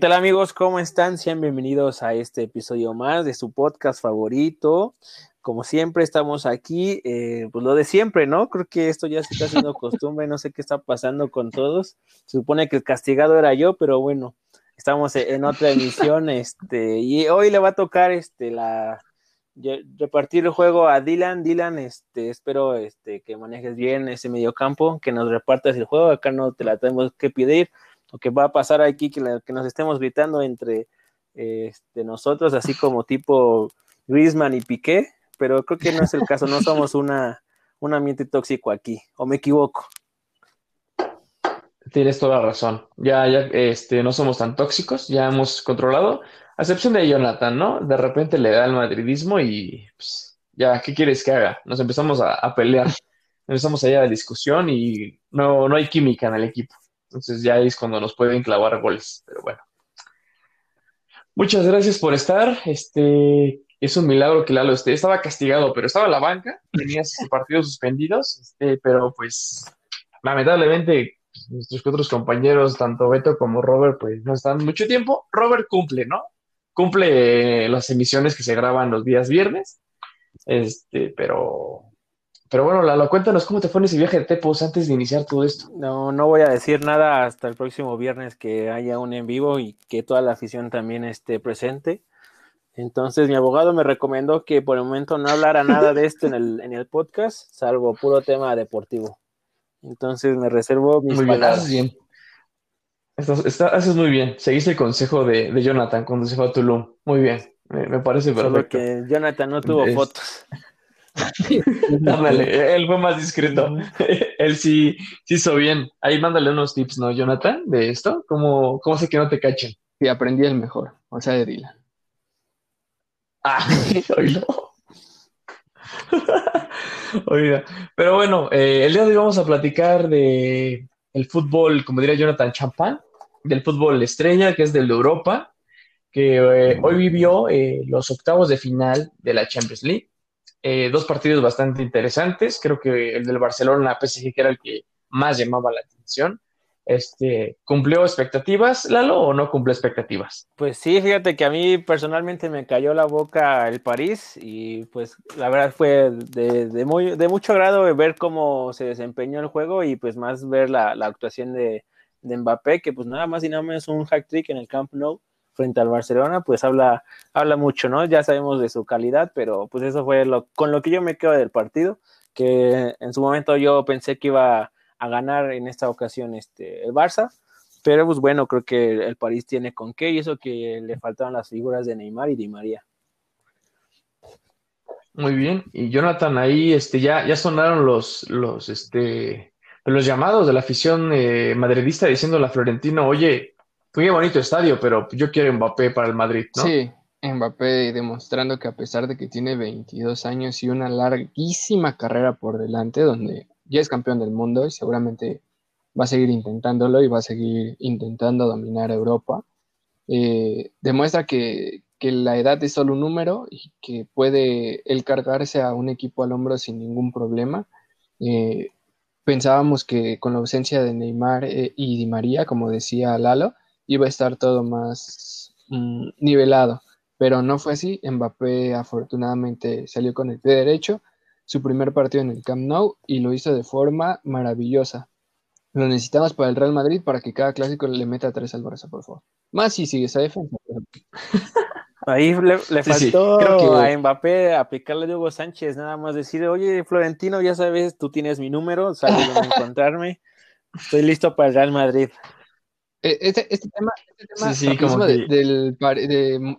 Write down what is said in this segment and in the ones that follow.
¿Qué tal amigos? ¿Cómo están? Sean bienvenidos a este episodio más de su podcast favorito. Como siempre estamos aquí, eh, pues lo de siempre, ¿no? Creo que esto ya se está haciendo costumbre, no sé qué está pasando con todos. Se supone que el castigado era yo, pero bueno, estamos en otra emisión, este, y hoy le va a tocar este la repartir el juego a Dylan. Dylan, este, espero este, que manejes bien ese mediocampo, que nos repartas el juego. Acá no te la tenemos que pedir lo que va a pasar aquí, que, que nos estemos gritando entre este, nosotros, así como tipo Griezmann y Piqué, pero creo que no es el caso, no somos una, un ambiente tóxico aquí, o me equivoco. Tienes toda la razón. Ya, ya, este, no somos tan tóxicos, ya hemos controlado, a excepción de Jonathan, ¿no? De repente le da el madridismo y pues, ya, ¿qué quieres que haga? Nos empezamos a, a pelear, empezamos allá la discusión y no, no hay química en el equipo. Entonces ya es cuando nos pueden clavar goles, pero bueno. Muchas gracias por estar. Este, es un milagro que Lalo esté. Estaba castigado, pero estaba en la banca, tenía partidos suspendidos, este, pero pues lamentablemente nuestros otros compañeros, tanto Beto como Robert, pues no están mucho tiempo. Robert cumple, ¿no? Cumple las emisiones que se graban los días viernes, este, pero pero bueno, Lalo, cuéntanos cómo te fue en ese viaje de Tepos antes de iniciar todo esto. No, no voy a decir nada hasta el próximo viernes que haya un en vivo y que toda la afición también esté presente. Entonces, mi abogado me recomendó que por el momento no hablara nada de esto en el, en el podcast, salvo puro tema deportivo. Entonces, me reservo mis muy bien, Haces bien. haces muy bien. Seguiste el consejo de, de Jonathan cuando se fue a Tulum. Muy bien. Me, parece perfecto. Solo que Jonathan no tuvo fotos. Ándale, él fue más discreto. él sí, sí hizo bien. Ahí mándale unos tips, ¿no, Jonathan? De esto. ¿Cómo, cómo sé que no te cachen? Sí, aprendí el mejor, o sea, de Dylan. Ah, oílo. Oiga, pero bueno, eh, el día de hoy vamos a platicar de el fútbol, como diría Jonathan Champán, del fútbol estrella, que es del de Europa, que eh, hoy vivió eh, los octavos de final de la Champions League. Eh, dos partidos bastante interesantes. Creo que el del Barcelona, PSG, que era el que más llamaba la atención. Este, ¿Cumplió expectativas, Lalo, o no cumplió expectativas? Pues sí, fíjate que a mí personalmente me cayó la boca el París y pues la verdad fue de, muy, de mucho agrado ver cómo se desempeñó el juego y pues más ver la, actuación de, de, Mbappé, que pues nada más y nada menos un hack trick en el Camp Nou frente al Barcelona, pues habla, habla mucho, ¿no? Ya sabemos de su calidad, pero pues eso fue lo, con lo que yo me quedo del partido, que en su momento yo pensé que iba a ganar en esta ocasión este, el Barça, pero pues bueno, creo que el París tiene con qué y eso que le faltaban las figuras de Neymar y Di María. Muy bien, y Jonathan, ahí este, ya, ya sonaron los, los, este, los llamados de la afición eh, madridista diciendo a la Florentino, oye, Qué bonito estadio, pero yo quiero Mbappé para el Madrid, ¿no? Sí, Mbappé demostrando que a pesar de que tiene 22 años y una larguísima carrera por delante, donde ya es campeón del mundo y seguramente va a seguir intentándolo y va a seguir intentando dominar Europa, eh, demuestra que, la edad es solo un número y que puede él cargarse a un equipo al hombro sin ningún problema. Eh, pensábamos que con la ausencia de Neymar eh, y Di María, como decía Lalo, iba a estar todo más mm, nivelado, pero no fue así. Mbappé afortunadamente salió con el pie derecho, su primer partido en el Camp Nou y lo hizo de forma maravillosa. Lo necesitamos para el Real Madrid para que cada clásico le meta tres al Barça, por favor. Más si sigue esa defensa. Ahí le, faltó a Mbappé aplicarle a Hugo Sánchez, nada más decir, oye, Florentino, ya sabes, tú tienes mi número, sabes dónde encontrarme, estoy listo para el Real Madrid. Eh, este, este, tema, este tema de, del,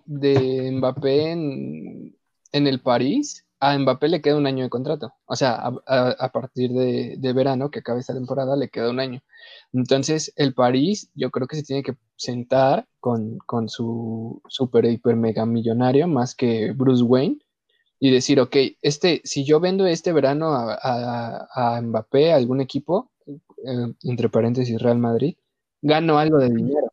de, Mbappé en, el París, a Mbappé le queda un año de contrato. O sea, a, partir de, verano, que acabe esta temporada, le queda un año. Entonces, el París, yo creo que se tiene que sentar con, su super, hiper, mega millonario, más que Bruce Wayne, y decir, ok, este, si yo vendo este verano a, a Mbappé a algún equipo, eh, entre paréntesis Real Madrid, gano algo de dinero.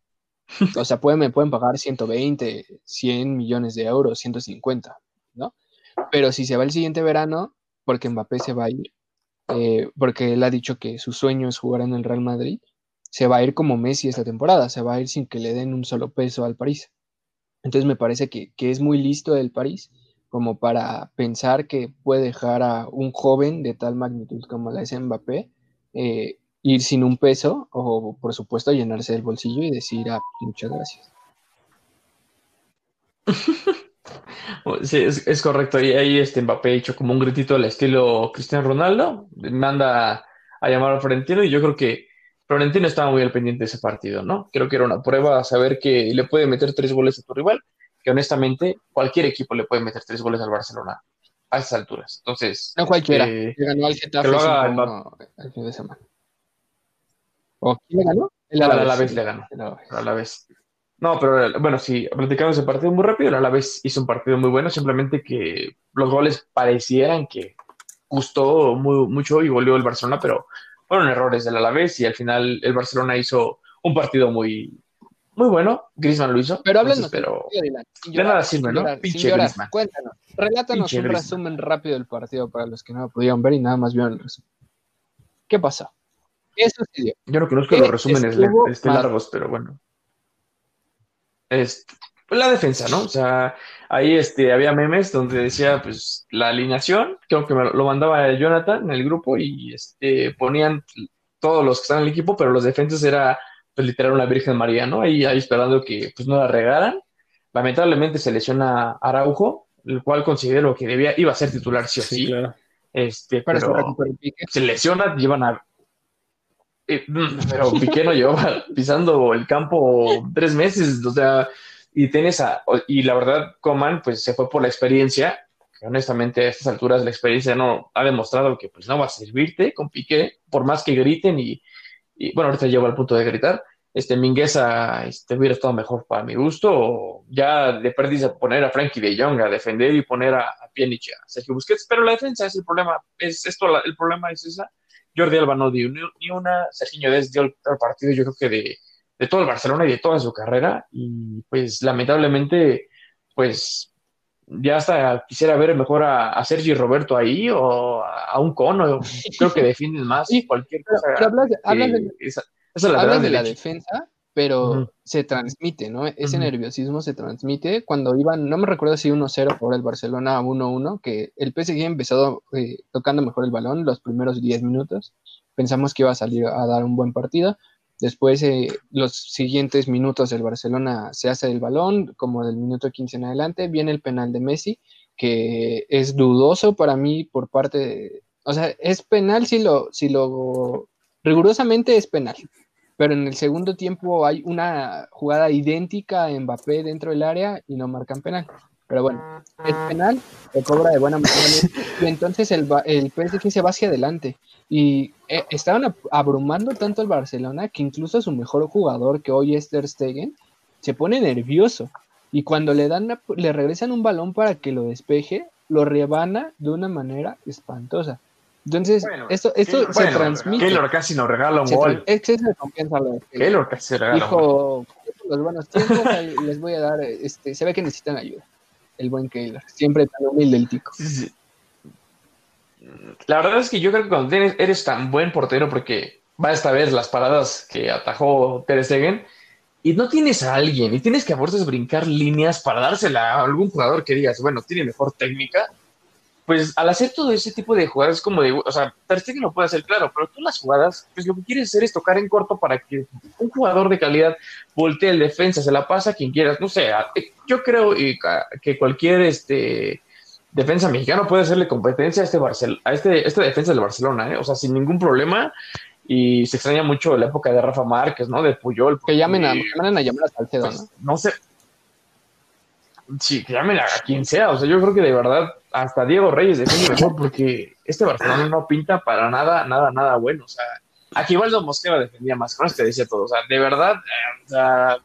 O sea, pueden, me pueden pagar 120, 100 millones de euros, 150, ¿no? Pero si se va el siguiente verano, porque Mbappé se va a ir, eh, porque él ha dicho que su sueño es jugar en el Real Madrid, se va a ir como Messi esta temporada, se va a ir sin que le den un solo peso al París. Entonces me parece que, es muy listo el París como para pensar que puede dejar a un joven de tal magnitud como la es Mbappé eh, ir sin un peso o por supuesto llenarse el bolsillo y decir ah, muchas gracias. Sí, es, correcto. Y ahí este Mbappé hecho como un gritito al estilo Cristiano Ronaldo. Manda a llamar a Florentino y yo creo que Florentino estaba muy al pendiente de ese partido, ¿no? Creo que era una prueba a saber que le puede meter tres goles a tu rival, que honestamente cualquier equipo le puede meter tres goles al Barcelona a esas alturas. Entonces. No cualquiera. Eh, ganó al Getafe el, fin de semana. ¿O quién le ganó? El Alavés, le ganó. El Alavés. No, pero bueno, sí, platicamos ese partido muy rápido. El Alavés hizo un partido muy bueno, simplemente que los goles parecieran que gustó muy, mucho y volvió el Barcelona, pero fueron errores del Alavés y al final el Barcelona hizo un partido muy, muy bueno. Griezmann lo hizo. Pero háblanos, pero de nada sirve, ¿no? Pinche Griezmann. Cuéntanos, relátanos un resumen rápido del partido para los que no lo pudieron ver y nada más vieron el resumen. ¿Qué pasa? ¿Qué sucedió? Yo no conozco los resúmenes este, largos, pero bueno. Este, la defensa, ¿no? O sea, ahí este, había memes donde decía, pues, la alineación, creo que me lo mandaba Jonathan en el grupo y este, ponían todos los que están en el equipo, pero los defensas era, pues, literal una Virgen María, ¿no? Ahí, ahí esperando que, pues, no la regaran. Lamentablemente se lesiona Araujo, el cual considero que debía, iba a ser titular sí o sí. Claro. Este, pero se lesiona, llevan a... Eh, pero Piqué no llevaba pisando el campo tres meses, o sea, y tienes a, y la verdad, Coman, pues se fue por la experiencia, que honestamente a estas alturas la experiencia no ha demostrado que pues no va a servirte con Piqué, por más que griten y, bueno, ahorita llevo al punto de gritar, este Mingueza este, hubiera estado mejor para mi gusto, o ya de pérdida poner a Frankie de Jong a defender y poner a, a Pjanic a Sergio Busquets, pero la defensa es el problema, es esto, el problema es esa, Jordi Alba no dio ni, una, Sergio Des dio el partido yo creo que de de todo el Barcelona y de toda su carrera. Y pues lamentablemente, pues ya hasta quisiera ver mejor a, a Sergio Roberto ahí o a, un cono. Creo que defienden más cualquier cosa. Pero hablas, de, esa, de la defensa, pero se transmite, ¿no? Ese nerviosismo se transmite cuando iban, no me recuerdo si 1-0 por el Barcelona 1-1, que el PSG empezó eh, tocando mejor el balón los primeros 10 minutos. Pensamos que iba a salir a dar un buen partido, Después, eh, los siguientes minutos del Barcelona se hace el balón, como del minuto 15 en adelante, viene el penal de Messi, que es dudoso para mí por parte de, o sea, es penal si lo, si lo, rigurosamente es penal, pero en el segundo tiempo hay una jugada idéntica a Mbappé dentro del área y no marcan penal. Pero bueno, es penal, se cobra de buena manera y entonces el, el PSG se va hacia adelante. Y eh, estaban abrumando tanto al Barcelona que incluso su mejor jugador, que hoy es Ter Stegen, se pone nervioso. Y cuando le dan le regresan un balón para que lo despeje, lo rebana de una manera espantosa. Entonces, esto, esto se transmite. Keylor casi nos regala un gol. Exceso de confianza. Keylor casi regala Dijo, los buenos tiempos, les voy a dar, este, se ve que necesitan ayuda el buen Keylor. Siempre tan humilde el tico. La verdad es que yo creo que cuando eres tan buen portero, porque va esta vez las paradas que atajó Ter Stegen, y no tienes a alguien, y tienes que a fuerzas brincar líneas para dársela a algún jugador que digas, bueno, tiene mejor técnica, pues al hacer todo ese tipo de jugadas como de, o sea, Ter Stegen lo puede hacer, claro, pero tú las jugadas, pues lo que quieres hacer es tocar en corto para que un jugador de calidad voltee el defensa, se la pasa a quien quieras, no sé, yo creo que cualquier este defensa mexicano puede hacerle competencia a este Barcel a este, este defensa del Barcelona, ¿eh? o sea, sin ningún problema. Y se extraña mucho la época de Rafa Márquez, ¿no? De Puyol. Que llamen a, a llamar a Salcedo, pues, ¿no? No sé, Sí, que llamen a quien sea. O sea, yo creo que de verdad hasta Diego Reyes defiende mejor porque este Barcelona no pinta para nada, nada, nada bueno. O sea, aquí Valdo Mosquera defendía más. Con que decía todo. O sea, de verdad, eh, o sea,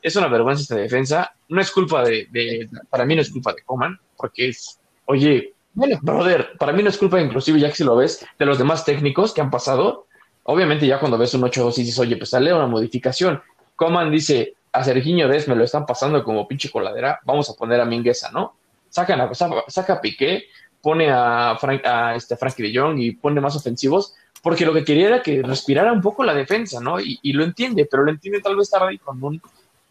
es una vergüenza esta defensa. No es culpa de, para mí no es culpa de Coman, porque es, oye, bueno, brother, para mí no es culpa inclusive, ya que si lo ves, de los demás técnicos que han pasado. Obviamente ya cuando ves un 8-2 y dices, oye, pues sale una modificación. Coman dice, a Serginho Des me lo están pasando como pinche coladera, vamos a poner a Mingueza, ¿no? Sacan a, saca, a Piqué, pone a, Frank, a este Frankie de Jong y pone más ofensivos, porque lo que quería era que respirara un poco la defensa, ¿no? Y, lo entiende, pero lo entiende tal vez tarde con un...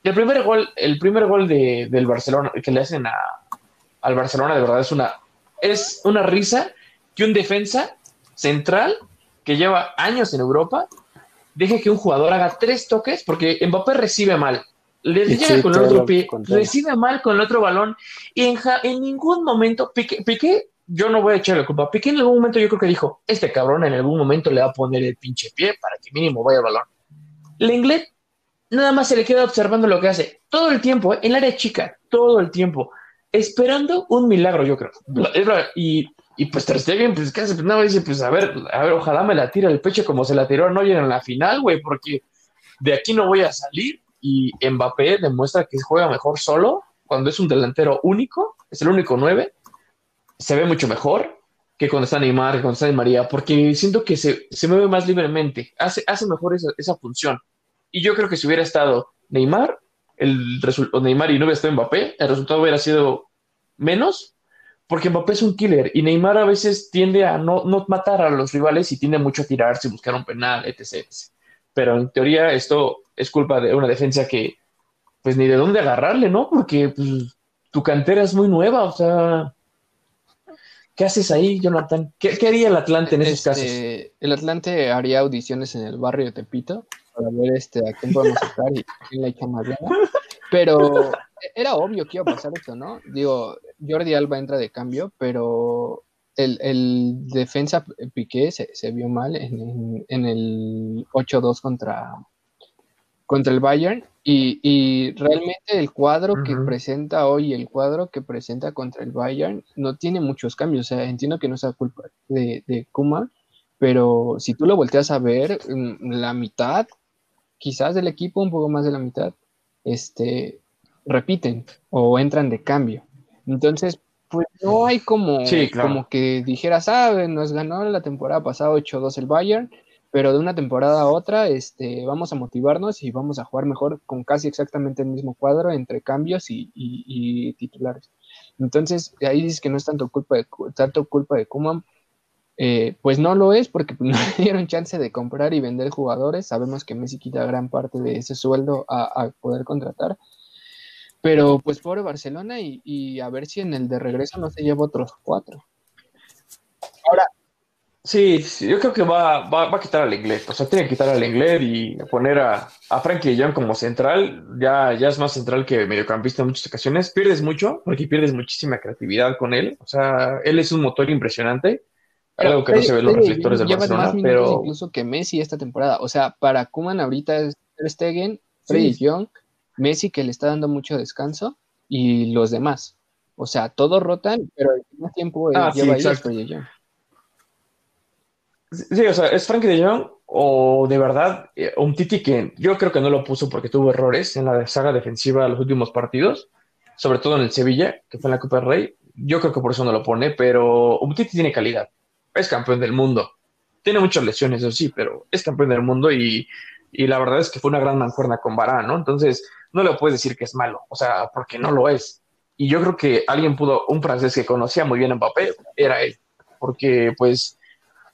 El primer gol, el primer gol de, del Barcelona, que le hacen a, al Barcelona, de verdad es una, es una risa que un defensa central que lleva años en Europa deje que un jugador haga tres toques, porque Mbappé recibe mal, le llega con el otro pie, recibe mal con el otro balón, y en, en ningún momento, Piqué, Piqué, yo no voy a echarle culpa, Piqué en algún momento yo creo que dijo, este cabrón en algún momento le va a poner el pinche pie para que mínimo vaya el balón. Lenglet nada más se le queda observando lo que hace, todo el tiempo, en el área chica, todo el tiempo, esperando un milagro, yo creo. Y y pues Ter Stegen, pues casi pues, nada, dice, pues a ver, a ver, ojalá me la tire el pecho como se la tiró a Neuer en la final, güey, porque de aquí no voy a salir. Y Mbappé demuestra que juega mejor solo, cuando es un delantero único, es el único nueve, se ve mucho mejor que cuando está Neymar, que cuando está María, porque siento que se, se mueve más libremente, hace, hace mejor esa, esa función. Y yo creo que si hubiera estado Neymar, el o Neymar y no hubiera estado Mbappé, el resultado hubiera sido menos, porque Mbappé es un killer y Neymar a veces tiende a no, no matar a los rivales y tiende mucho a tirarse buscar un penal, etc, Pero en teoría esto es culpa de una defensa que, pues ni de dónde agarrarle, ¿no? Porque pues, tu cantera es muy nueva, o sea, ¿qué haces ahí, Jonathan? ¿Qué, haría el Atlante en esos casos? Este, el Atlante haría audiciones en el barrio de Tepito para ver este, a quién podemos estar y quién le echa más Pero era obvio que iba a pasar esto, ¿no? Digo, Jordi Alba entra de cambio, pero el, defensa Piqué se, vio mal en, el 8-2 contra, contra el Bayern y, realmente el cuadro que presenta hoy, el cuadro que presenta contra el Bayern, no tiene muchos cambios. O sea, entiendo que no sea culpa de, de Kuma, pero si tú lo volteas a ver, mm, la mitad, quizás del equipo, un poco más de la mitad, este, repiten o entran de cambio. Entonces, pues no hay como, como que dijeras, ah, nos ganó la temporada pasada 8-2 el Bayern, pero de una temporada a otra este, vamos a motivarnos y vamos a jugar mejor con casi exactamente el mismo cuadro entre cambios y, titulares. Entonces, ahí dices que no es tanto culpa de, tanto culpa de Kuman, eh, pues no lo es porque no le dieron chance de comprar y vender jugadores. Sabemos que Messi quita gran parte de ese sueldo a poder contratar. Pero pues pobre Barcelona y, a ver si en el de regreso no se lleva otros cuatro. Ahora. Sí, yo creo que va, va, a quitar al inglés. O sea, tiene que quitar al inglés y poner a, a Frankie Young como central. Ya, ya es más central que mediocampista en muchas ocasiones. Pierdes mucho porque pierdes muchísima creatividad con él. O sea, él es un motor impresionante. Algo que no se ve en los reflectores del Barcelona. pero incluso que Messi esta temporada. O sea, para Kuman ahorita es Ter Stegen, Freddy Young Messi que le está dando mucho descanso y los demás. O sea, todos rotan, pero al mismo tiempo ah, lleva sí, ahí de Jong. Sí, o sea, es Frankie de Jong o de verdad eh, un Titi que yo creo que no lo puso porque tuvo errores en la saga defensiva de los últimos partidos, sobre todo en el Sevilla, que fue en la Copa del Rey. Yo creo que por eso no lo pone, pero un Titi tiene calidad. Es campeón del mundo. Tiene muchas lesiones, eso sí, pero es campeón del mundo y, y la verdad es que fue una gran mancuerna con Varane, ¿no? Entonces, no le puedes decir que es malo, o sea, porque no lo es. Y yo creo que alguien pudo, un francés que conocía muy bien a Mbappé, era él, porque pues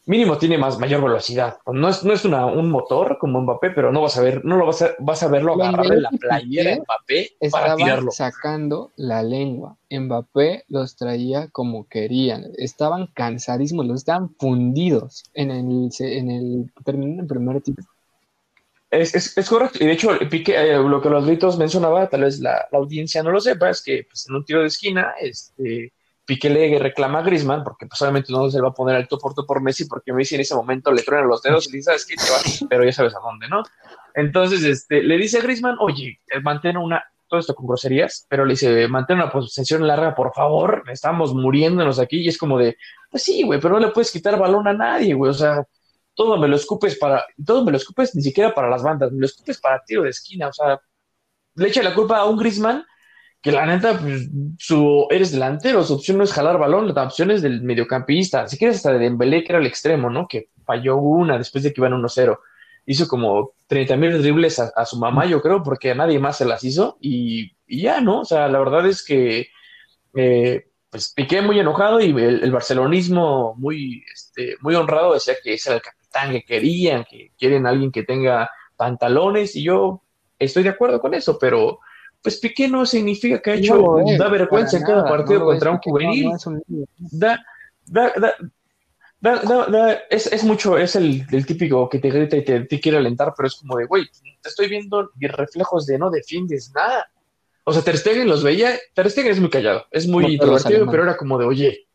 mínimo tiene más mayor velocidad. No es, no es una, un motor como Mbappé, pero no vas a ver, no lo vas a, vas a verlo agarrar en la playera de Mbappé para tirarlo. sacando la lengua. Mbappé los traía como querían. Estaban cansadísimos, los estaban fundidos en el, en el, en el primer tiempo. Es, es, correcto. Y de hecho, Pique, eh, lo que los gritos mencionaba, tal vez la, la, audiencia no lo sepa, es que pues, en un tiro de esquina, este, Pique le reclama a Grisman, porque pues, obviamente no se va a poner al por por Messi, porque Messi en ese momento le truena los dedos y le dice, ¿sabes qué? Te vas, pero ya sabes a dónde, ¿no? Entonces, este, le dice a Grisman, oye, eh, mantén una, todo esto con groserías, pero le dice, mantén una posición larga, por favor, estamos muriéndonos aquí, y es como de, pues sí, güey, pero no le puedes quitar balón a nadie, güey, o sea, todo me lo escupes para, todo me lo escupes ni siquiera para las bandas, me lo escupes para tiro de esquina, o sea, le echa la culpa a un Grisman que la neta, pues, su, eres delantero, su opción no es jalar balón, la opción es del mediocampista, si quieres hasta de Dembélé, que era el extremo, ¿no? Que falló una después de que iban 1-0, hizo como 30 mil dribles a, su mamá, yo creo, porque a nadie más se las hizo, y, ya, ¿no? O sea, la verdad es que, eh, pues, Piqué muy enojado y el, barcelonismo muy, este, muy honrado decía que ese era el capitán que querían, que quieren a alguien que tenga pantalones, y yo estoy de acuerdo con eso, pero pues Piqué no significa que ha hecho, da vergüenza en cada partido contra un juvenil. da, da, da, es, es, mucho, es el, el, típico que te grita y te, quiere alentar, pero es como de, güey, te estoy viendo reflejos de no defiendes nada. O sea, Ter Stegen los veía, Ter Stegen es muy callado, es muy introvertido, pero era como de, oye,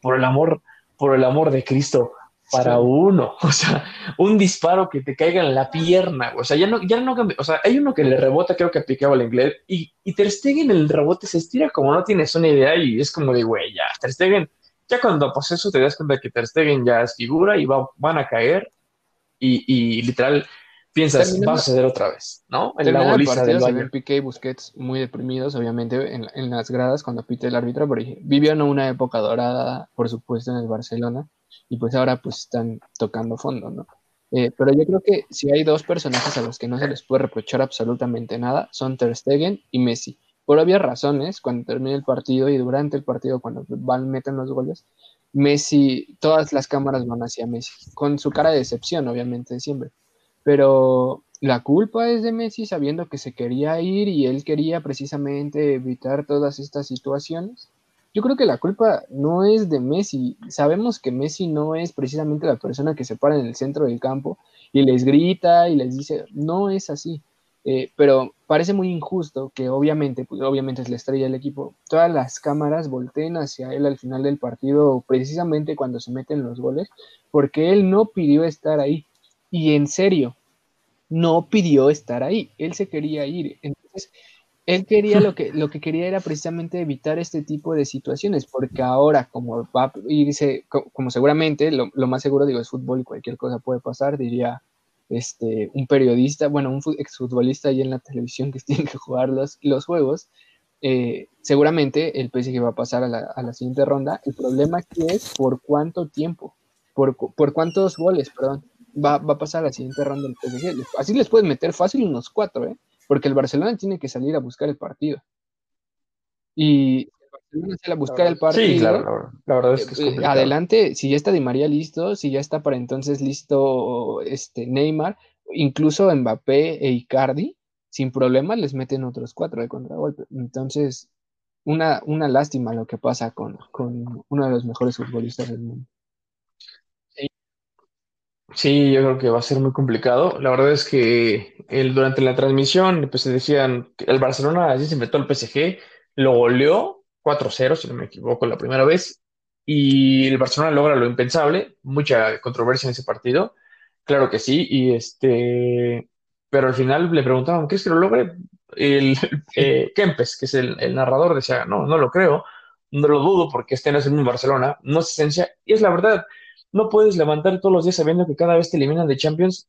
por el amor, por el amor de Cristo, para uno, o sea, un disparo que te caiga en la pierna, o sea, ya no, ya no, o sea, hay uno que le rebota, creo que aplicaba el inglés, y, y Ter Stegen el rebote se estira como no tienes una idea y es como de, güey, ya, Ter Stegen, ya cuando pues eso te das cuenta que Ter Stegen ya es figura y va, van a caer y, y literal piensas, va a suceder otra vez, ¿no? En la bolita del baño. Piqué y Busquets muy deprimidos, obviamente, en, en, las gradas cuando pite el árbitro, porque vivieron una época dorada, por supuesto, en el Barcelona, y pues ahora pues están tocando fondo, ¿no? Eh, pero yo creo que si hay dos personajes a los que no se les puede reprochar absolutamente nada, son Ter Stegen y Messi. Por obvias razones, cuando termine el partido y durante el partido, cuando van, meten los goles, Messi, todas las cámaras van hacia Messi, con su cara de decepción, obviamente, siempre. Pero la culpa es de Messi sabiendo que se quería ir y él quería precisamente evitar todas estas situaciones. Yo creo que la culpa no es de Messi. Sabemos que Messi no es precisamente la persona que se para en el centro del campo y les grita y les dice, no es así. Eh, pero parece muy injusto que obviamente, pues obviamente es la estrella del equipo, todas las cámaras volteen hacia él al final del partido, precisamente cuando se meten los goles, porque él no pidió estar ahí. Y en serio, no pidió estar ahí, él se quería ir. Entonces, él quería lo que, lo que quería era precisamente evitar este tipo de situaciones, porque ahora, como va a irse, como seguramente, lo, más seguro digo es fútbol y cualquier cosa puede pasar, diría este, un periodista, bueno, un exfutbolista ahí en la televisión que tiene que jugar los, los juegos, eh, seguramente el PSG va a pasar a la, a la, siguiente ronda. El problema aquí es por cuánto tiempo, por, por cuántos goles, perdón, va, va, a pasar a la siguiente ronda el PSG. Así les puedes meter fácil unos cuatro, ¿eh? Porque el Barcelona tiene que salir a buscar el partido. Y el Barcelona sale a buscar el partido. Sí, claro, la verdad es que es eh, Adelante, si ya está Di María listo, si ya está para entonces listo este Neymar, incluso Mbappé e Icardi, sin problema les meten otros cuatro de contragolpe. Entonces, una, una lástima lo que pasa con, con uno de los mejores futbolistas del mundo. Sí, yo creo que va a ser muy complicado. La verdad es que el, durante la transmisión pues, decían el Barcelona así se metió al PSG, lo goleó 4-0, si no me equivoco, la primera vez, y el Barcelona logra lo impensable, mucha controversia en ese partido, claro que sí, y este, pero al final le preguntaban, ¿qué es que lo logre? El eh, Kempes, que es el, el, narrador, decía, no, no lo creo, no lo dudo porque este no es el Barcelona, no es esencia, y es la verdad no puedes levantar todos los días sabiendo que cada vez te eliminan de Champions.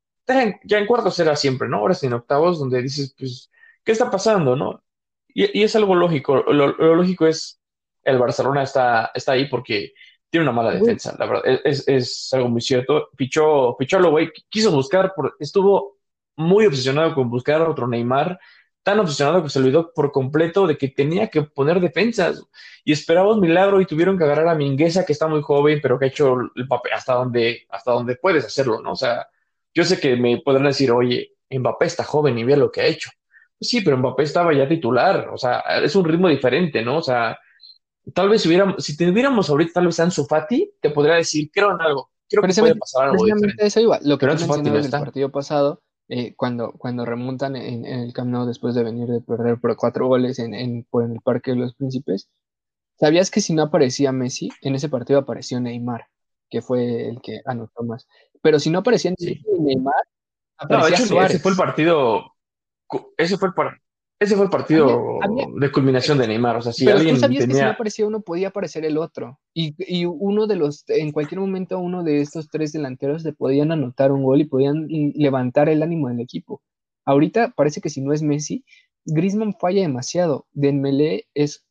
Ya en cuartos será siempre, ¿no? Ahora es en octavos donde dices, pues, ¿qué está pasando, no? Y, es algo lógico. Lo, lógico es, el Barcelona está, está ahí porque tiene una mala defensa, la verdad. Es, es algo muy cierto. Pichó, pichó lo güey, quiso buscar, por, estuvo muy obsesionado con buscar a otro Neymar tan obsesionado que se olvidó por completo de que tenía que poner defensas y esperaba un milagro y tuvieron que agarrar a Mingueza que está muy joven pero que ha hecho el papel hasta donde hasta donde puedes hacerlo, ¿no? O sea, yo sé que me podrán decir, oye, Mbappé está joven y ve lo que ha hecho. Pues sí, pero Mbappé estaba ya titular, o sea, es un ritmo diferente, ¿no? O sea, tal vez si hubiéramos, si tuviéramos ahorita tal vez Ansu Fati, te podría decir, creo en algo, creo que puede pasar algo diferente. Eso iba, lo que pero tú en el partido pasado, eh, cuando, cuando remontan en, el Camp Nou después de venir de perder por cuatro goles en, en, por el Parque de los Príncipes, ¿sabías que si no aparecía Messi, en ese partido apareció Neymar, que fue el que anotó más? Pero si no aparecía Neymar, aparecía no, de hecho, ese fue el partido, ese fue el partido ese fue el partido de culminación de Neymar. O sea, si alguien tú sabías que si no aparecía uno, podía aparecer el otro. Y, y, uno de los, en cualquier momento, uno de estos tres delanteros le podían anotar un gol y podían levantar el ánimo del equipo. Ahorita parece que si no es Messi, Griezmann falla demasiado. Dembélé es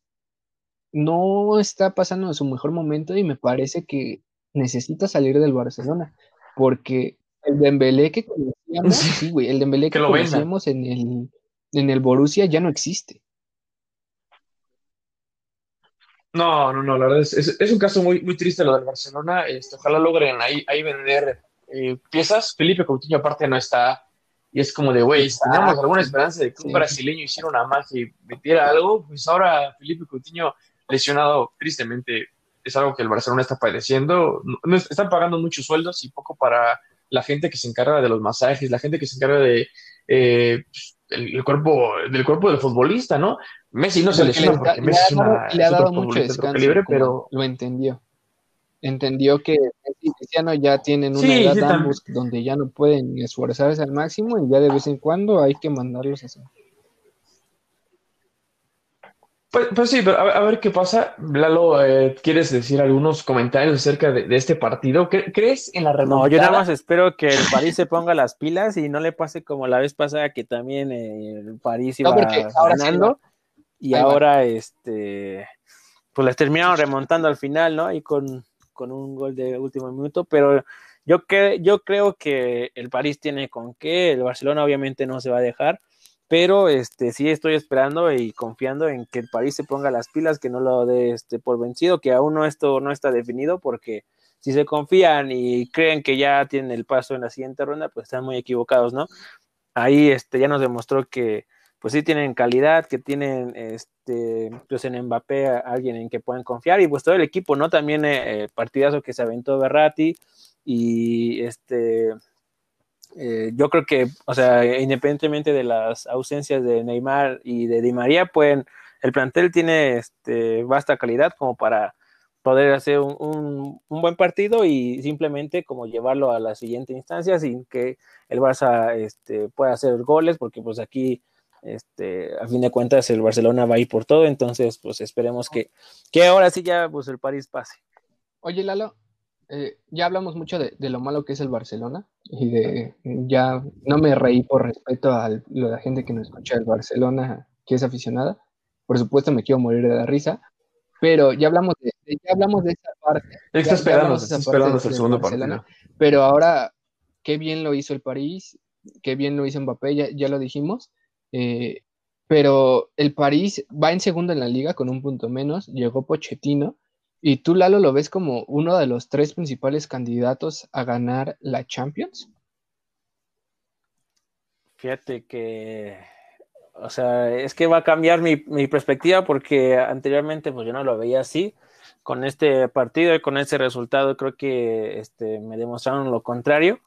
no está pasando en su mejor momento y me parece que necesita salir del Barcelona porque el Dembélé que conocíamos, sí, güey, el Dembélé que, conocíamos en el en el Borussia ya no existe. No, no, no, la verdad es, es, un caso muy, muy triste lo del Barcelona. Este, ojalá logren ahí, ahí vender eh, piezas. Felipe Coutinho aparte no está. Y es como de, güey, si teníamos alguna esperanza de que un brasileño hiciera una magia y metiera algo, pues ahora Felipe Coutinho lesionado tristemente es algo que el Barcelona está padeciendo. No, están pagando muchos sueldos y poco para la gente que se encarga de los masajes, la gente que se encarga de eh, el, cuerpo del cuerpo del futbolista, ¿no? Messi no se lesiona porque Messi es una, le ha dado mucho descanso, libre, pero lo entendió. Entendió que Messi y Cristiano ya tienen una edad ambos donde ya no pueden esforzarse al máximo y ya de vez en cuando hay que mandarlos a hacer. Pues, pues, sí, pero a, ver qué pasa. Lalo, eh, ¿quieres decir algunos comentarios acerca de, este partido? ¿Crees en la remontada? No, yo nada más espero que el París se ponga las pilas y no le pase como la vez pasada que también eh, el París iba ganando y ahora este pues les terminaron remontando al final, ¿no? Y con, con un gol de último minuto, pero yo, que, yo creo que el París tiene con qué, el Barcelona obviamente no se va a dejar pero este sí estoy esperando y confiando en que el París se ponga las pilas, que no lo dé este, por vencido, que aún no esto no está definido, porque si se confían y creen que ya tienen el paso en la siguiente ronda, pues están muy equivocados, ¿no? Ahí este ya nos demostró que pues sí tienen calidad, que tienen este pues en Mbappé a alguien en que puedan confiar y pues todo el equipo, ¿no? También eh, partidazo que se aventó Berratti y este eh, yo creo que, o sea, independientemente de las ausencias de Neymar y de Di María, pueden, el plantel tiene este, vasta calidad como para poder hacer un, buen partido y simplemente como llevarlo a la siguiente instancia sin que el Barça este, pueda hacer goles, porque pues aquí, este, a fin de cuentas, el Barcelona va a ir por todo, entonces pues esperemos que, que ahora sí ya pues el París pase. Oye, Lalo, eh, ya hablamos mucho de, lo malo que es el Barcelona y de ya no me reí por respeto a la gente que nos escucha del Barcelona, que es aficionada. Por supuesto me quiero morir de la risa, pero ya hablamos de, ya hablamos de esa parte. Está esperando, está esperando el segundo partido. Pero ahora, qué bien lo hizo el París, qué bien lo hizo Mbappé, ya, ya lo dijimos. Eh, pero el París va en segundo en la liga con un punto menos, llegó Pochettino ¿Y tú, Lalo, lo ves como uno de los tres principales candidatos a ganar la Champions? Fíjate que, o sea, es que va a cambiar mi, perspectiva porque anteriormente pues yo no lo veía así. Con este partido y con ese resultado creo que este, me demostraron lo contrario.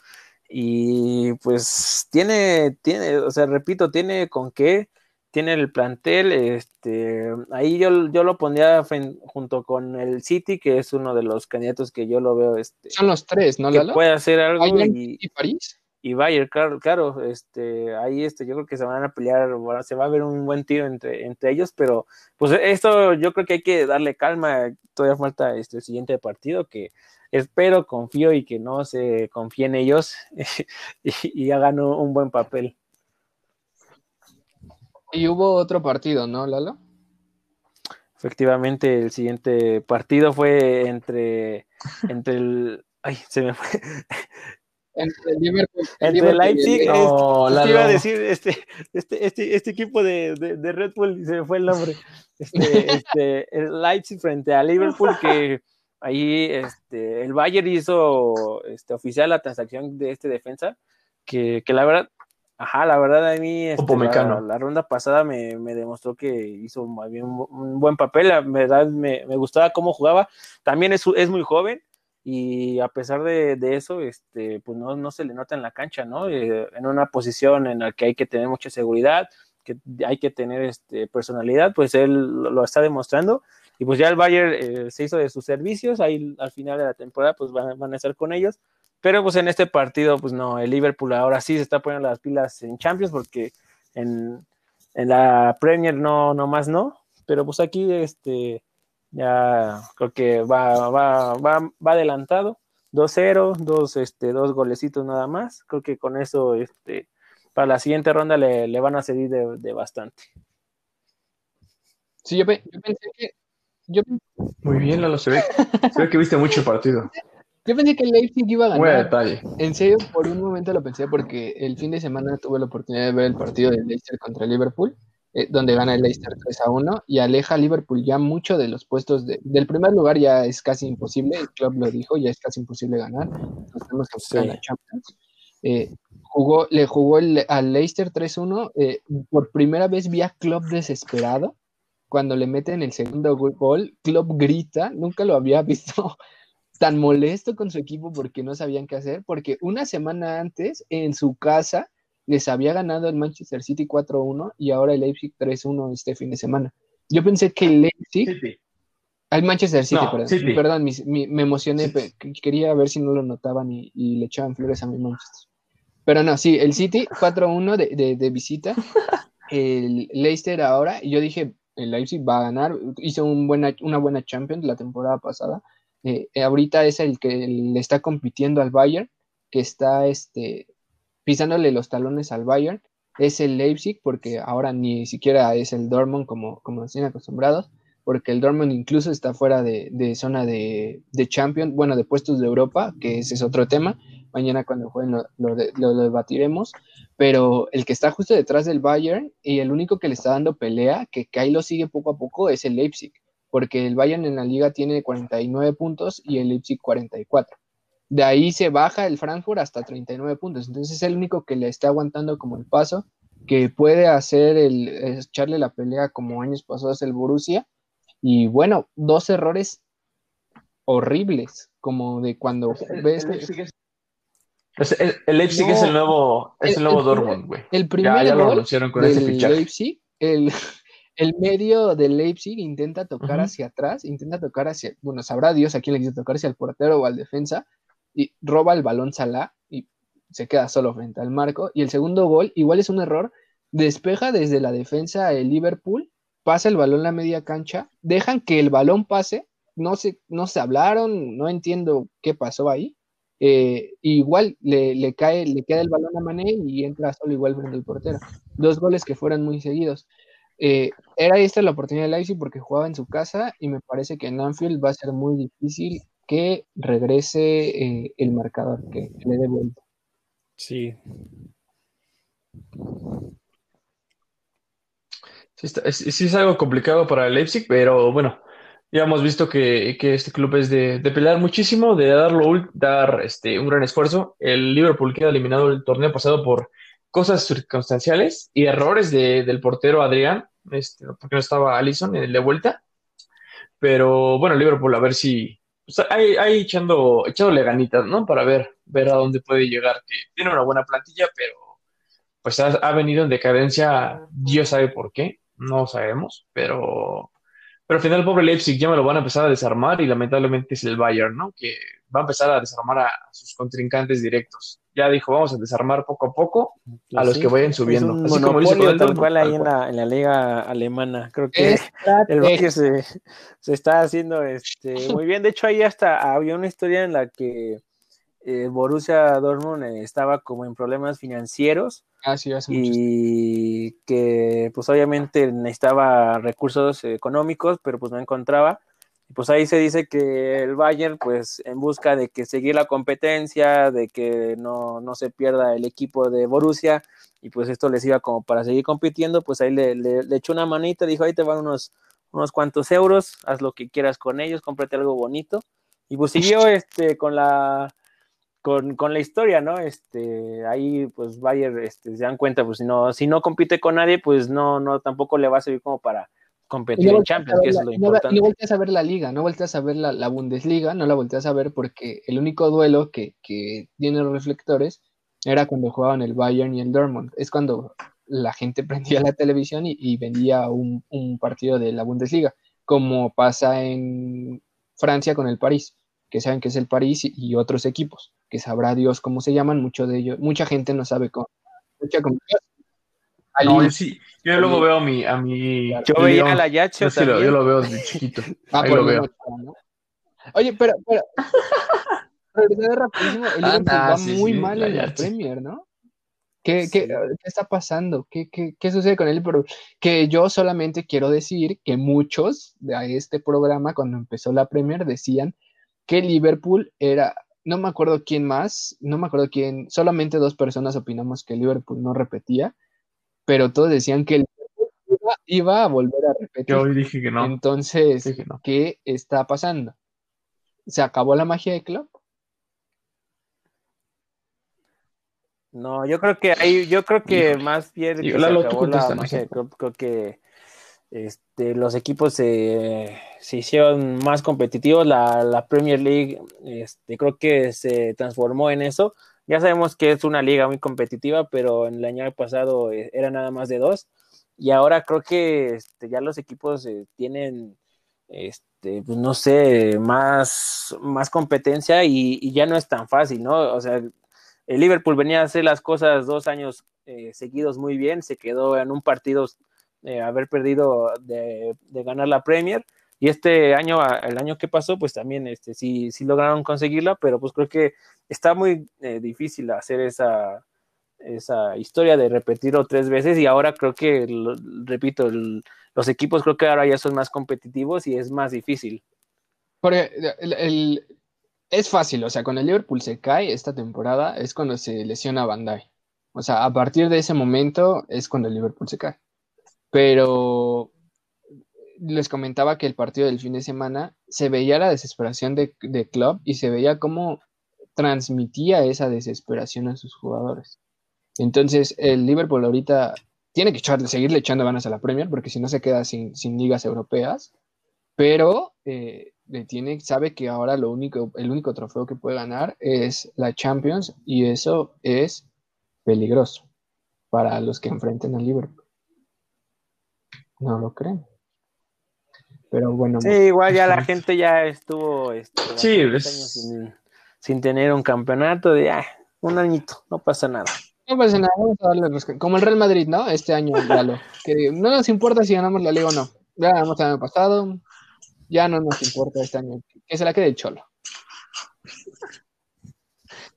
Y pues tiene, tiene, o sea, repito, tiene con qué tiene el plantel, este, ahí yo, yo lo pondría junto con el City, que es uno de los candidatos que yo lo veo, este, son los tres, ¿no? Que puede hacer algo y, y, París y Bayern, claro, claro, este, ahí este, yo creo que se van a pelear, bueno, se va a ver un buen tiro entre, entre ellos, pero pues esto yo creo que hay que darle calma, todavía falta este el siguiente partido que espero, confío y que no se confíen ellos y, hagan un buen papel. Y hubo otro partido, ¿no, Lalo? Efectivamente, el siguiente partido fue entre, entre el. Ay, se me fue. Entre el Liverpool. Entre el Leipzig. No, este, iba a decir, este, este, este, este equipo de, de, Red Bull, se me fue el nombre. Este, este, el Leipzig frente a Liverpool, que ahí este, el Bayern hizo este, oficial la transacción de este defensa, que, que la verdad Ajá, la verdad a mí este, la, ronda pasada me, demostró que hizo bien un, buen papel, la verdad me, gustaba cómo jugaba, también es, es muy joven y a pesar de, eso, este, pues no, se le nota en la cancha, ¿no? Eh, en una posición en la que hay que tener mucha seguridad, que hay que tener este, personalidad, pues él lo, está demostrando. Y pues ya el Bayern eh, se hizo de sus servicios, ahí al final de la temporada pues van, van a estar con ellos pero pues en este partido, pues no, el Liverpool ahora sí se está poniendo las pilas en Champions porque en, la Premier no, no más no. Pero pues aquí este ya creo que va, va, va, va adelantado. 2-0, dos, este, dos golecitos nada más. Creo que con eso este, para la siguiente ronda le, van a servir de, bastante. Sí, yo, pensé que. Yo... Muy bien, Lalo, se ve, se ve que viste mucho el partido. Yo pensé que el Leipzig iba a ganar. Buen detalle. En serio, por un momento lo pensé porque el fin de semana tuve la oportunidad de ver el partido de Leicester contra Liverpool eh, donde gana el Leicester 3 a 1 y aleja a Liverpool ya mucho de los puestos del primer lugar ya es casi imposible, el club lo dijo, ya es casi imposible ganar, entonces tenemos que buscar la Champions. Eh, jugó, le jugó el, al Leicester 3-1, eh, por primera vez vi a Klopp desesperado, cuando le meten el segundo gol, Klopp grita, nunca lo había visto tan molesto con su equipo porque no sabían qué hacer, porque una semana antes en su casa les había ganado el Manchester City 4-1 y ahora el Leipzig 3-1 este fin de semana. Yo pensé que el Leipzig... Al Manchester City, perdón, me emocioné, quería ver si no lo notaban y, le echaban flores a mi Manchester. Pero no, sí, el City 4-1 de, de, visita, el Leicester ahora, y yo dije, el Leipzig va a ganar, hizo un buena, una buena Champions la temporada pasada, eh, ahorita es el que le está compitiendo al Bayern, que está este, pisándole los talones al Bayern, es el Leipzig, porque ahora ni siquiera es el Dortmund como, nos tienen acostumbrados, porque el Dortmund incluso está fuera de, zona de, Champions, bueno, de puestos de Europa, que ese es otro tema. Mañana cuando jueguen lo, debatiremos, pero el que está justo detrás del Bayern y el único que le está dando pelea, que, que ahí lo sigue poco a poco, es el Leipzig, porque el Bayern en la liga tiene 49 puntos y el Leipzig 44. De ahí se baja el Frankfurt hasta 39 puntos. Entonces es el único que le está aguantando como el paso, que puede hacer el echarle la pelea como años pasados el Borussia. Y bueno, dos errores horribles, como de cuando el, ves. El Leipzig, es el nuevo, es el, nuevo Dortmund, güey. El primer ya, lo anunciaron con ese fichaje. Leipzig, el, el medio de Leipzig intenta tocar hacia atrás, intenta tocar hacia, bueno, sabrá Dios a quién le quiere tocar, si al portero o al defensa, y roba el balón Salah y se queda solo frente al marco. Y el segundo gol, igual es un error, despeja desde la defensa el Liverpool, pasa el balón a la media cancha, dejan que el balón pase, no se, no se hablaron, no entiendo qué pasó ahí. Eh, igual le, cae, le queda el balón a Mané y entra solo igual frente al portero. Dos goles que fueron muy seguidos. Eh, era esta la oportunidad de Leipzig porque jugaba en su casa y me parece que en Anfield va a ser muy difícil que regrese eh, el marcador, que le dé vuelta. Sí. Sí, es, algo complicado para Leipzig, pero bueno, ya hemos visto que, este club es de, pelear muchísimo, de darlo, dar este, un gran esfuerzo. El Liverpool queda eliminado el torneo pasado por cosas circunstanciales y errores del portero Adrián, este, porque no estaba Allison en el de vuelta. Pero bueno, Liverpool a ver si, pues, ahí, echando, echándole ganitas, ¿no? Para ver, ver a dónde puede llegar, que tiene una buena plantilla, pero pues ha, venido en decadencia, Dios sabe por qué, no sabemos, pero, pero al final el pobre Leipzig ya me lo van a empezar a desarmar y lamentablemente es el Bayern, ¿no? Que va a empezar a desarmar a sus contrincantes directos. Ya dijo, vamos a desarmar poco a poco a pues los que vayan subiendo. Así como dice tal cual ahí en la, en la, liga alemana. Creo que el Bayern se, se, está haciendo este, muy bien. De hecho, ahí hasta había una historia en la que eh, Borussia Dortmund estaba como en problemas financieros. Ah, y que pues obviamente necesitaba recursos económicos, pero pues no encontraba pues ahí se dice que el Bayern, pues en busca de que seguir la competencia, de que no, no se pierda el equipo de Borussia, y pues esto les iba como para seguir compitiendo, pues ahí le, le, echó una manita, dijo, ahí te van unos, unos cuantos euros, haz lo que quieras con ellos, cómprate algo bonito, y pues siguió este, con la... Con, con, la historia, ¿no? Este, ahí pues Bayern este, se dan cuenta, pues si no, si no compite con nadie, pues no, no, tampoco le va a servir como para, competir en Champions, que es lo importante. No, volteas a ver la liga, no volteas a ver la, Bundesliga, no la volteas a ver porque el único duelo que, tiene los reflectores era cuando jugaban el Bayern y el Dortmund. Es cuando la gente prendía la televisión y, y vendía un, partido de la Bundesliga, como pasa en Francia con el París, que saben que es el París y, otros equipos, que sabrá Dios cómo se llaman, mucho de ellos, mucha gente no sabe cómo. Mucha no, sí, yo luego veo a mi. A mi yo veía a la Yacho. Yo, lo, yo lo veo desde chiquito. Ah, Ahí lo veo. Oye, pero. pero... rapidísimo, el Liverpool va muy mal en la Premier, ¿no? ¿Qué, qué, ¿Qué, está pasando? ¿Qué, ¿Qué, qué, sucede con él? Pero que yo solamente quiero decir que muchos de este programa, cuando empezó la Premier, decían que Liverpool era, no me acuerdo quién más, no me acuerdo quién, solamente dos personas opinamos que Liverpool no repetía, pero todos decían que el iba, a volver a repetir. Yo dije que no. Entonces, ¿qué está pasando? ¿Se acabó la magia de Klopp? No, yo creo que ahí, yo creo que más bien que se acabó la magia de Klopp, creo que este, los equipos se, hicieron más competitivos, la, Premier League este, creo que se transformó en eso. Ya sabemos que es una liga muy competitiva, pero en el año pasado eh, era nada más de dos. Y ahora creo que este, ya los equipos eh, tienen, este, pues no sé, más, más competencia y, ya no es tan fácil, ¿no? O sea, el Liverpool venía a hacer las cosas dos años eh, seguidos muy bien, se quedó en un partido haber perdido de, ganar la Premier. Y este año, el año que pasó, pues también este, sí, sí lograron conseguirla, pero pues creo que está muy eh, difícil hacer esa, esa historia de repetirlo tres veces y ahora creo que, repito, los equipos creo que ahora ya son más competitivos y es más difícil. Porque el, es fácil, o sea, cuando el Liverpool se cae esta temporada es cuando se lesiona Bandai. O sea, a partir de ese momento es cuando el Liverpool se cae. Pero les comentaba que el partido del fin de semana se veía la desesperación de, Club y se veía cómo transmitía esa desesperación a sus jugadores. Entonces, el Liverpool ahorita tiene que echarle, seguirle echando ganas a la Premier porque si no se queda sin, ligas europeas, pero eh, le tiene, sabe que ahora lo único, el único trofeo que puede ganar es la Champions y eso es peligroso para los que enfrenten al Liverpool. No lo creen. Pero bueno. Sí, igual ya la gente ya estuvo este, sin, sin, tener un campeonato de ah, un añito, no pasa nada. No pasa nada, vamos a darle Como el Real Madrid, ¿no? Este año, lo Que no nos importa si ganamos la liga o no. Ya ganamos el año pasado, ya no nos importa este año. Que se la quede el cholo.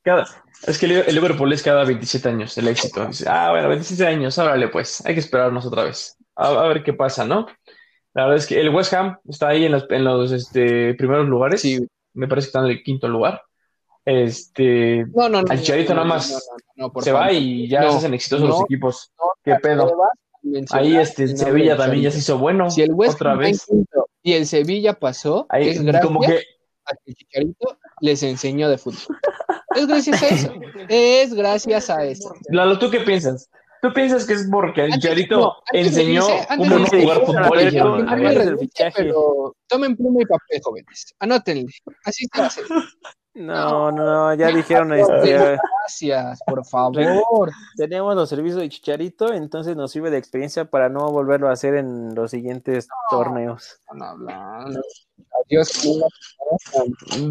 Cada, es que el Liverpool es cada 27 años el éxito. ah, bueno, 27 años, órale pues, hay que esperarnos otra vez a, ver qué pasa, ¿no? La verdad es que el West Ham está ahí en los, en los este, primeros lugares. Sí. Me parece que está en el quinto lugar. Este, no, no, no, el Charito nada más se va y ya se hacen exitosos los equipos. ¿Qué pedo? Ahí este, Sevilla también ya se hizo bueno. Si el West otra vez. y el Sevilla pasó, ahí, es gracias como que... a que Chicharito les enseñó de fútbol. Es gracias a eso. Es gracias a eso. Lalo, ¿tú qué piensas? ¿Tú piensas que es porque el Charito enseñó cómo no jugar fútbol? Pero tomen pluma y papel, jóvenes. Anótenle. Así hace. No, no, ya dijeron este, Gracias, por favor. Tenemos los servicios de Chicharito, entonces nos sirve de experiencia para no volverlo a hacer en los siguientes torneos. Adiós.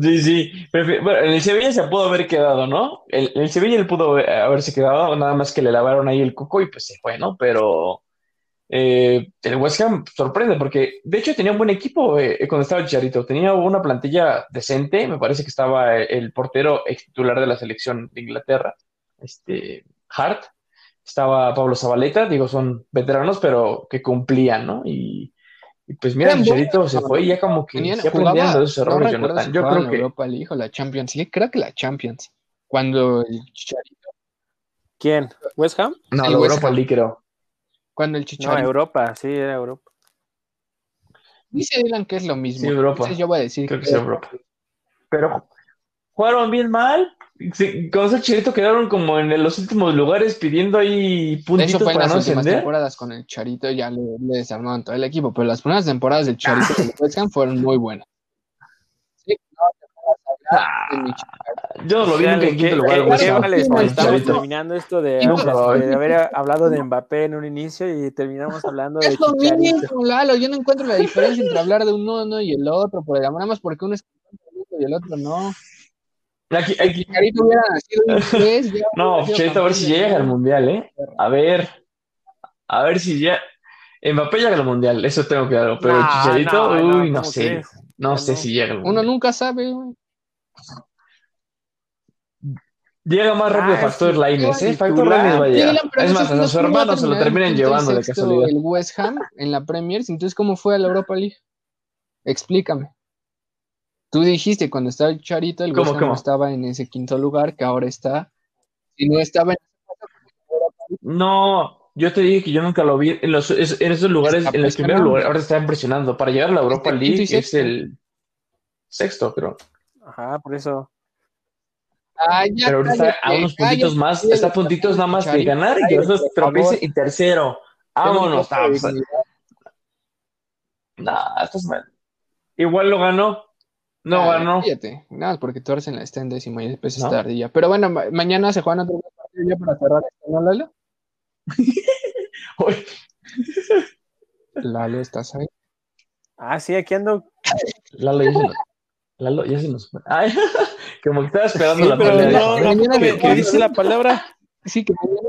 Sí, sí. Bueno, en el Sevilla se pudo haber quedado, ¿no? En el, Sevilla él pudo haberse quedado, nada más que le lavaron ahí el coco y pues se fue, ¿no? Pero eh, el West Ham sorprende porque de hecho tenía un buen equipo eh, cuando estaba el Chicharito. Tenía una plantilla decente. Me parece que estaba el portero ex titular de la selección de Inglaterra, este Hart. Estaba Pablo Zabaleta, digo, son veteranos, pero que cumplían, ¿no? Y y pues mira, Chicharito se fue y ya como que se aprendiendo de esos errores, Jonathan. Yo creo que. Europa League o la Champions League, creo que la Champions. Cuando el Chicharito. ¿Quién? ¿West Ham? No, la Europa League creo. Cuando el Chicharito. No, Europa, sí, era Europa. Dice Dylan que es lo mismo. Sí, Europa. Entonces yo voy a decir creo que, que es Europa. Pero jugaron bien mal. Sí, con ese Charito quedaron como en los últimos lugares pidiendo ahí puntitos Eso fue para en las últimas temporadas con el Charito ya le, desarmaron todo el equipo, pero las primeras temporadas del Charito del West fueron muy buenas. No, ah, yo lo vi en el quinto lugar. estamos terminando esto de, de, haber hablado de Mbappé en un inicio y terminamos hablando de. Es lo mismo, Lalo. Yo no encuentro la diferencia entre hablar de uno y el otro, por el amor, nada más porque uno es y el otro no. Aquí, aquí. hubiera nacido no, Chicharito, a ver si llega al mundial, ¿eh? A ver. A ver si ya. Mbappé llega al mundial, eso tengo que darlo. Pero Chicharito, uy, no sé. No sé si llega. Uno nunca sabe, Llega más rápido ah, Factor Lainez, ¿eh? Factor Lainez va a llegar. Es más, a sus hermanos se lo terminan llevando de casualidad. El West Ham en la Premier, entonces, ¿cómo fue a la Europa League? Explícame. Tú dijiste cuando estaba el Charito, el West Ham estaba en ese quinto lugar, que ahora está. Si no estaba en No, yo te dije que yo nunca lo vi en, los, en esos lugares, en los primeros lugares, ahora está impresionando. Para llegar a la Europa League es el sexto, creo. Ajá, por eso. Ah, ya, Pero ahorita cállate, a unos puntitos cállate, más, está a puntitos nada más de ganar y tercero. Vámonos. No, nah, estás mal. Igual lo ganó. No Ah, ganó. Nada, más porque tú eres en la está en décimo y después ¿No? es tardía. Pero bueno, ma- mañana se juegan otros dos partidos ya para cerrar esto, ¿no, Lalo? Lalo, ¿estás ahí? Ah, sí, aquí ando. Lalo nos. Lalo ya se nos fue. Ay, como que estaba esperando Sí, la pelea. no, no, Mañana que, que dice la palabra. Sí, que mañana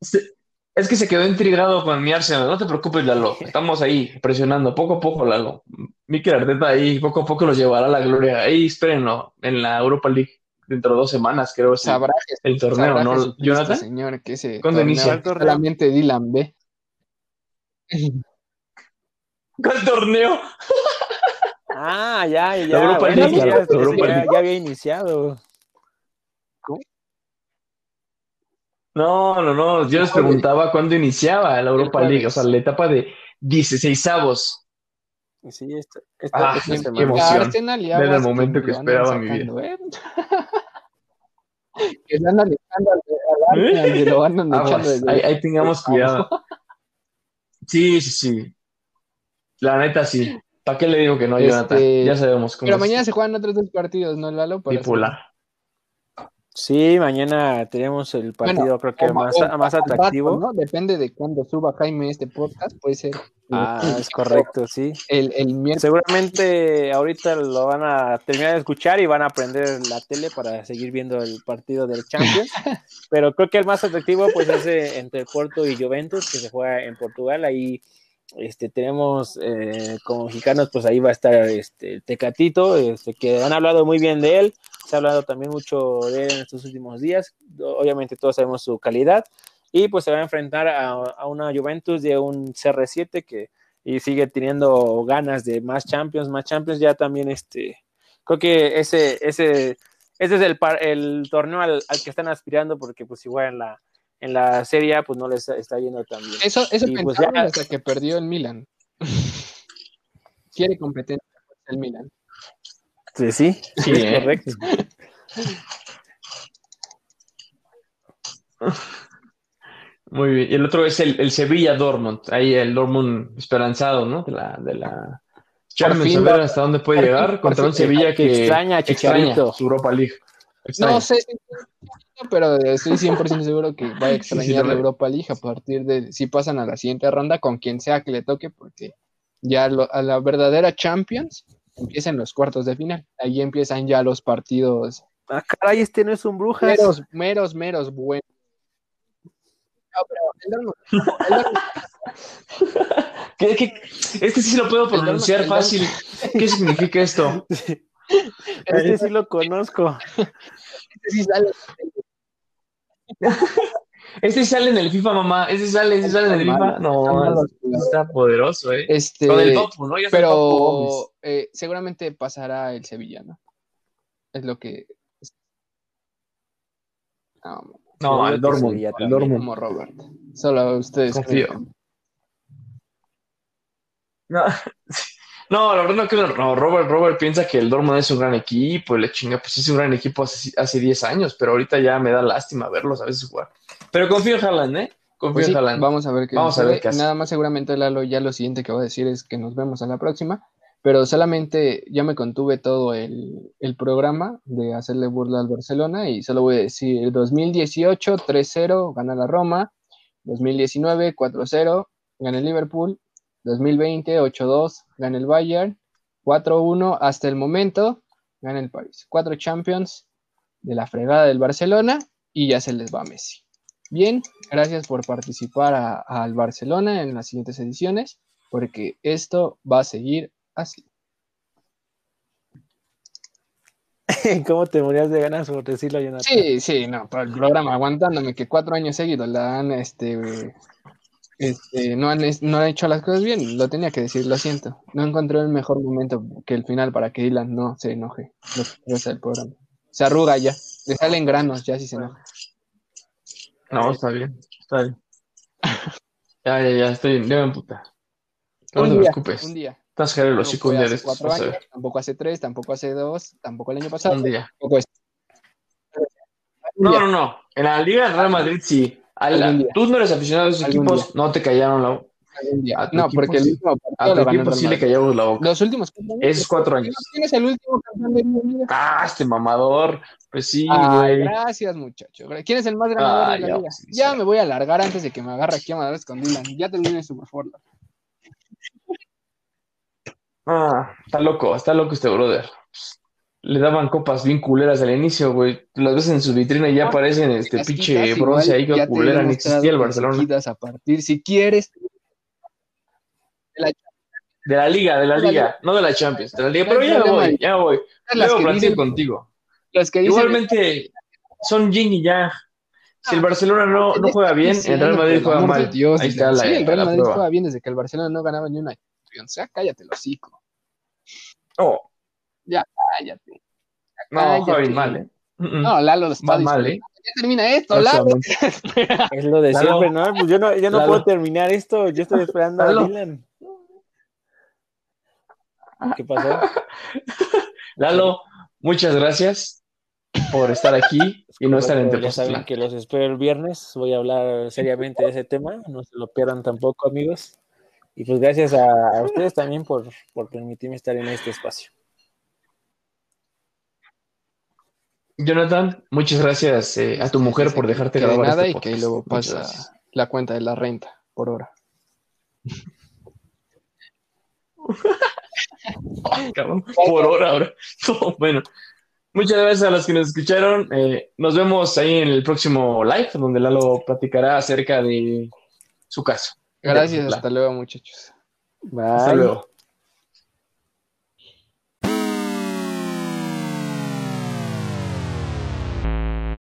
se Es que se quedó intrigado con mi Arsenal. No te preocupes, Lalo. Estamos ahí presionando poco a poco, Lalo. Mikel Arteta ahí poco a poco los llevará a la gloria. Ahí espérenlo en la Europa League dentro de dos semanas, creo. Sabrá, el torneo, sabrá ¿no? Jesucristo, Jonathan. señor, que ese ¿Cuándo inicia? Solamente Dylan ve. ¿Cuál torneo? Ah, ya, ya. La Europa bueno, League, ya, la ya, Europa ya- League. ya había iniciado. No, no, no. Yo les preguntaba cuándo iniciaba la Europa. League, o sea, la etapa de 16 avos. Sí, esta, esta, Ah, esta qué emoción. Arsenal Desde el momento que esperaba mi sacando, ¿eh? que andan echando al, al Arsenal y lo andan echando desde- ahí, ahí tengamos cuidado. Sí, sí, sí. La neta, sí. ¿Para qué le digo que no, Este, Jonathan? Ya sabemos cómo Pero es mañana se juegan otros dos partidos, ¿no, Lalo? Bipolar. Sí, mañana tenemos el partido, creo que O- más, o- más rato, atractivo. ¿no? Depende de cuándo suba Jaime este podcast, puede ser Ah, es correcto, sí. el, el miércoles. Seguramente ahorita lo van a terminar de escuchar y van a prender la tele para seguir viendo el partido del Champions. Pero creo que el más atractivo pues es eh, entre Porto y Juventus, que se juega en Portugal. Ahí este, tenemos eh, como mexicanos, pues ahí va a estar este, Tecatito, este, que han hablado muy bien de él. Se ha hablado también mucho de él en estos últimos días. Obviamente todos sabemos su calidad. Y pues se va a enfrentar a, a una Juventus de un CR7 que y sigue teniendo ganas de más Champions, más Champions. Ya también este, creo que ese, ese, ese es el, par- el torneo al, al que están aspirando porque pues igual en la, en la Serie A pues no les está yendo tan bien. Eso, eso pues ya- hasta que perdió el Milan. Quiere competencia el Milan. Sí, sí, Sí, es ¿eh? correcto. Muy bien. Y el otro es el, el Sevilla Dortmund. Ahí el Dortmund esperanzado, ¿no? De la, de la Champions. fin a ver va- hasta dónde puede llegar contra un Sevilla que extraña a Chicharito. su Europa League. Extraña. No sé, pero estoy 100% seguro que va a extrañar sí, la. Europa League a partir de si pasan a la siguiente ronda con quien sea que le toque, porque ya lo- a la verdadera Champions empiezan los cuartos de final. Ahí empiezan ya los partidos Ah, caray, este no es un brujas. meros, meros, meros buenos. No, pero el Dortmund- el Dortmund- ¿Qué- qué? Este sí lo puedo pronunciar el Dortmund- fácil. ¿Qué significa esto? Este sí lo conozco. este sí sale Este sale en el FIFA, mamá. Este sale, este sale en el FIFA. No, está poderoso, ¿eh? Este, Con el Papu, ¿no? Ya el Papu pero eh, seguramente pasará el Sevilla, ¿no? Es lo que. No, No, que Dortmund. También. Dortmund. como Robert. Solo ustedes. Confío. creen. No, no, la verdad no creo. No, Robert, Robert piensa que el Dortmund es un gran equipo y le chinga, pues es un gran equipo hace, hace 10 años, pero ahorita ya me da lástima verlos a veces jugar. Pero confío en Haaland, ¿eh? Confío Pues sí, en Haaland. vamos a ver qué Vamos a ver qué hace. Nada más seguramente Lalo ya lo siguiente que va a decir es que nos vemos a la próxima, pero solamente ya me contuve todo el, el programa de hacerle burla al Barcelona y solo voy a decir 2018 3-0 gana la Roma, 2019 4-0 gana el Liverpool, 2020 8-2 gana el Bayern, 4-1 hasta el momento gana el París. Cuatro Champions de la fregada del Barcelona y ya se les va Messi. Bien, gracias por participar a- al Barcelona en las siguientes ediciones, porque esto va a seguir así. ¿Cómo te morías de ganas por decirlo, Jonathan? Sí, sí, no, para el programa, aguantándome que cuatro años seguidos la han, este, este, no han, no han hecho las cosas bien, lo tenía que decir, lo siento. No encontré el mejor momento que el final para que Dylan no se enoje lo que del programa. Se arruga ya, le salen granos ya si se enoja. No, está bien, está bien. Ya, ya, ya, estoy, ya me puta. No Un te día, preocupes. Un día. Estás el hocico un día de estos, años, tampoco hace tres, tampoco hace dos, tampoco el año pasado, Un día. tampoco No, no, no. En la Liga del Real Madrid sí. Tú no eres aficionado a esos Algún equipos, no te callaron la boca. No, porque el último partido A tu equipo sí le callamos la boca. Los últimos cuatro años. Esos cuatro años. ¿Quién es el último campeón de la liga? Ah, este mamador. Pues sí, Ay, güey. gracias, muchacho. ¿Quién es el más ganador Ah, de la ya, liga? sí, Ya sí. me voy a alargar antes de que me agarre aquí a madres con Dylan. Ya terminé su mejor. Ah, está loco, está loco este brother. Le daban copas bien culeras al inicio, güey. Las ves en su vitrina y ya aparecen este pinche bronce ahí que ya culera, ni existía el Barcelona. a partir, si quieres. De la liga, de la De la liga, no de la Champions, de la liga. Pero ya voy, ya voy. Las Luego que platico contigo. las que Igualmente, son yin y yang. Si el Ah, Barcelona no, no juega bien, el Real Madrid juega mal. Ahí está la, sí, el Real Madrid juega bien desde que el Barcelona no ganaba ni una Champions. Ya cállate, los hocico. Oh, Cállate. no, Cállate. juega bien mal, ¿eh? No, Lalo lo está Va mal. ¿eh? Ya termina esto, Lalo. Es lo de Lalo. siempre, ¿no? Pues yo no, yo no Lalo. puedo terminar esto, yo estoy esperando a. Dylan. ¿Qué pasó? Lalo, muchas gracias por estar aquí y no estar en ya saben que los espero el viernes. Voy a hablar seriamente de ese tema. No se lo pierdan tampoco, amigos. Y pues gracias a, a ustedes también por, por permitirme estar en este espacio. Jonathan, muchas gracias eh, a tu mujer por dejarte que de grabar nada este y que luego pasa la cuenta de la renta por hora. Cabrón, por hora ahora. No, bueno, muchas gracias a los que nos escucharon. Eh, nos vemos ahí en el próximo live, donde Lalo platicará acerca de su caso. Gracias, hasta luego muchachos. Bye. Hasta luego.